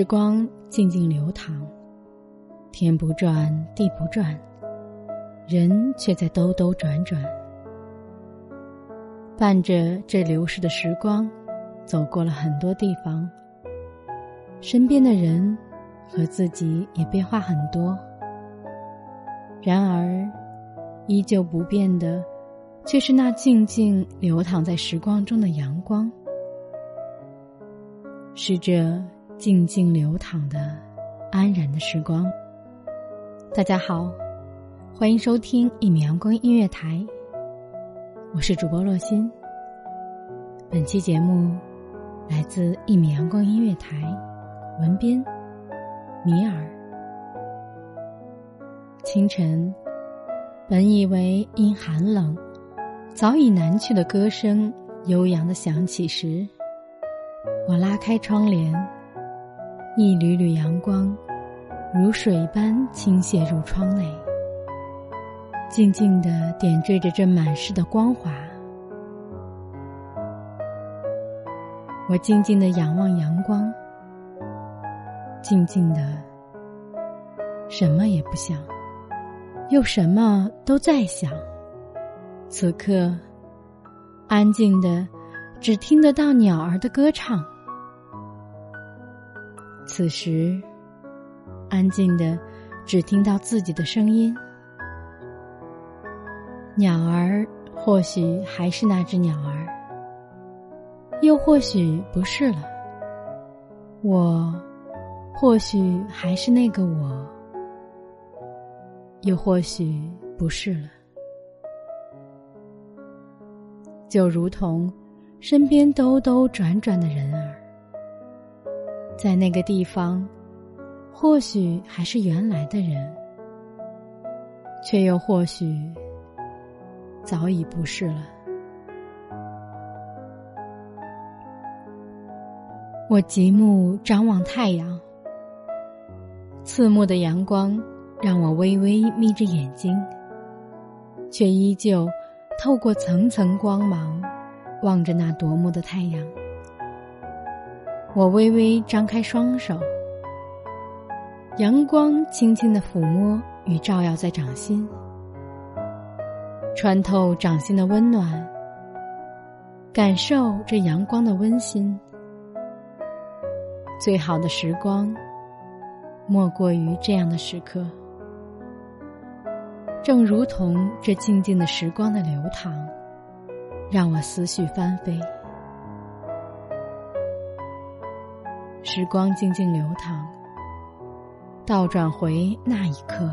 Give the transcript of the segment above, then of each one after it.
时光静静流淌，天不转地不转，人却在兜兜转转。伴着这流逝的时光，走过了很多地方，身边的人和自己也变化很多。然而，依旧不变的，却是那静静流淌在时光中的阳光，是这。静静流淌的安然的时光。大家好，欢迎收听一米阳光音乐台，我是主播洛心。本期节目来自一米阳光音乐台，文编米尔。清晨，本以为因寒冷早已难去的歌声悠扬的响起时，我拉开窗帘。一缕缕阳光，如水般倾泻入窗内，静静的点缀着这满室的光华。我静静的仰望阳光，静静的，什么也不想，又什么都在想。此刻，安静的，只听得到鸟儿的歌唱。此时，安静的，只听到自己的声音。鸟儿或许还是那只鸟儿，又或许不是了。我，或许还是那个我，又或许不是了。就如同身边兜兜转转的人儿。在那个地方，或许还是原来的人，却又或许早已不是了。我极目张望太阳，刺目的阳光让我微微眯着眼睛，却依旧透过层层光芒望着那夺目的太阳。我微微张开双手，阳光轻轻的抚摸与照耀在掌心，穿透掌心的温暖，感受这阳光的温馨。最好的时光，莫过于这样的时刻。正如同这静静的时光的流淌，让我思绪翻飞。时光静静流淌，倒转回那一刻，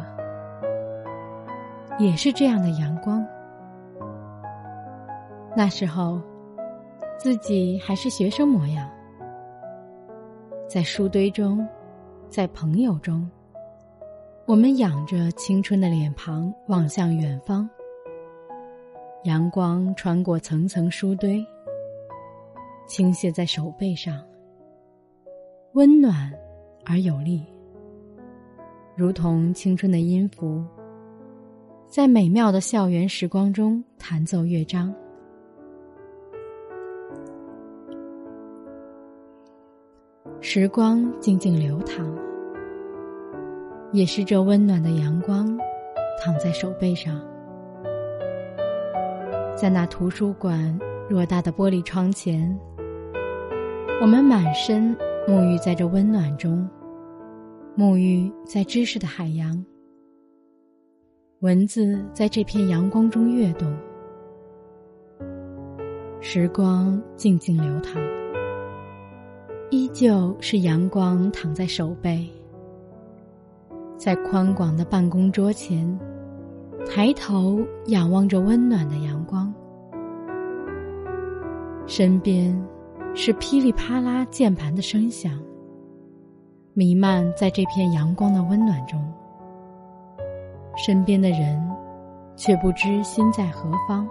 也是这样的阳光。那时候，自己还是学生模样，在书堆中，在朋友中，我们仰着青春的脸庞望向远方。阳光穿过层层书堆，倾泻在手背上。温暖而有力。如同青春的音符在美妙的校园时光中弹奏乐章。时光静静流淌也是这温暖的阳光躺在手背上。在那图书馆偌大的玻璃窗前我们满身沐浴在这温暖中，沐浴在知识的海洋。文字在这片阳光中跃动，时光静静流淌，依旧是阳光躺在手背，在宽广的办公桌前，抬头仰望着温暖的阳光，身边是噼里啪啦键盘的声响，弥漫在这片阳光的温暖中。身边的人，却不知心在何方。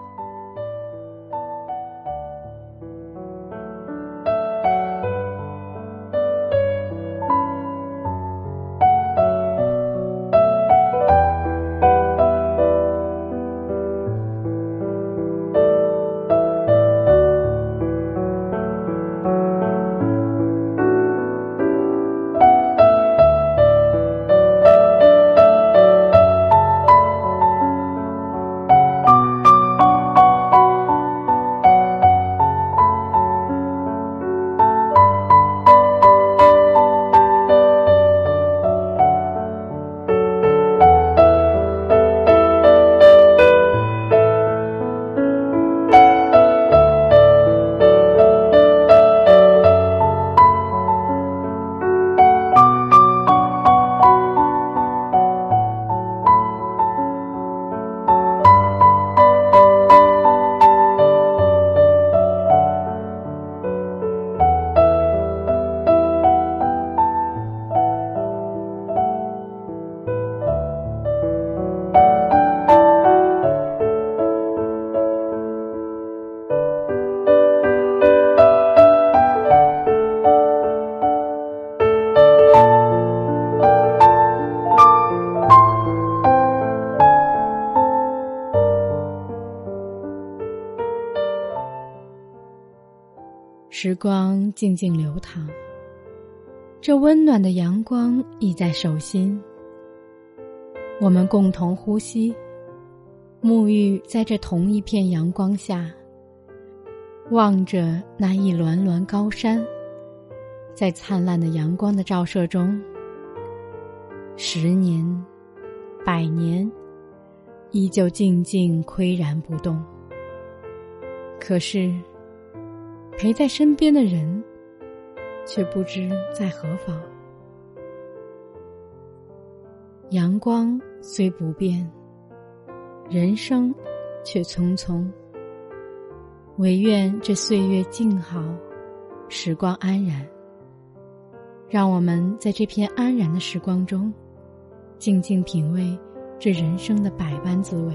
时光静静流淌，这温暖的阳光溢在手心。我们共同呼吸，沐浴在这同一片阳光下，望着那一峦峦高山，在灿烂的阳光的照射中，十年、百年，依旧静静岿然不动。可是。陪在身边的人，却不知在何方。阳光虽不变，人生却匆匆。唯愿这岁月静好，时光安然。让我们在这片安然的时光中，静静品味这人生的百般滋味。